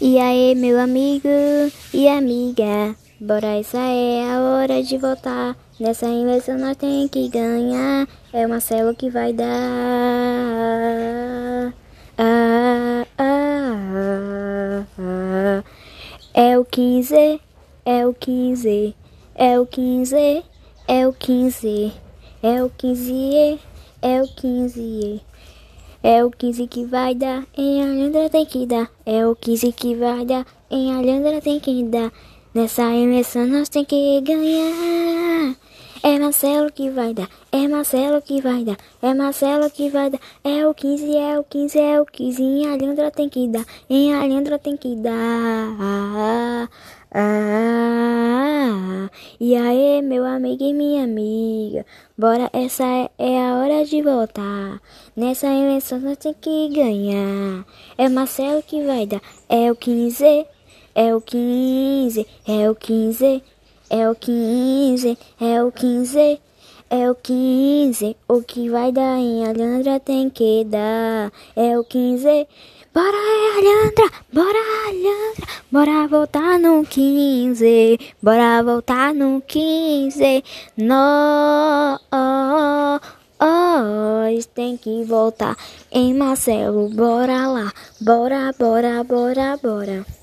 E aí, meu amigo e amiga, bora, essa é a hora de votar. Nessa eleição nós tem que ganhar. É o Marcelo que vai dar. Ah, ah, ah, É o 15, é o 15, é o 15, é o 15, é o 15, é o 15. É o 15 que vai dar, em Alhandra tem que dar. É o 15 que vai dar, em Alhandra tem que dar. Nessa eleição nós tem que ganhar. É Marcelo que vai dar, é Marcelo que vai dar, é Marcelo que vai dar. É o 15, é o 15, é o 15. Em Alhandra tem que dar, em Alhandra tem que dar. Ah, ah, e aí, meu amigo e minha amiga, bora, essa é, é a hora de votar. Nessa eleição nós tem que ganhar. É Marcelo que vai dar, é o 15, é o 15, é o 15. É o 15, é o 15, é o 15. O que vai dar em Alhandra tem que dar. É o 15. Bora, bora, Alhandra, bora voltar no 15. Bora voltar no 15. Nós tem que voltar em Marcelo. Bora lá, bora, bora, bora, bora.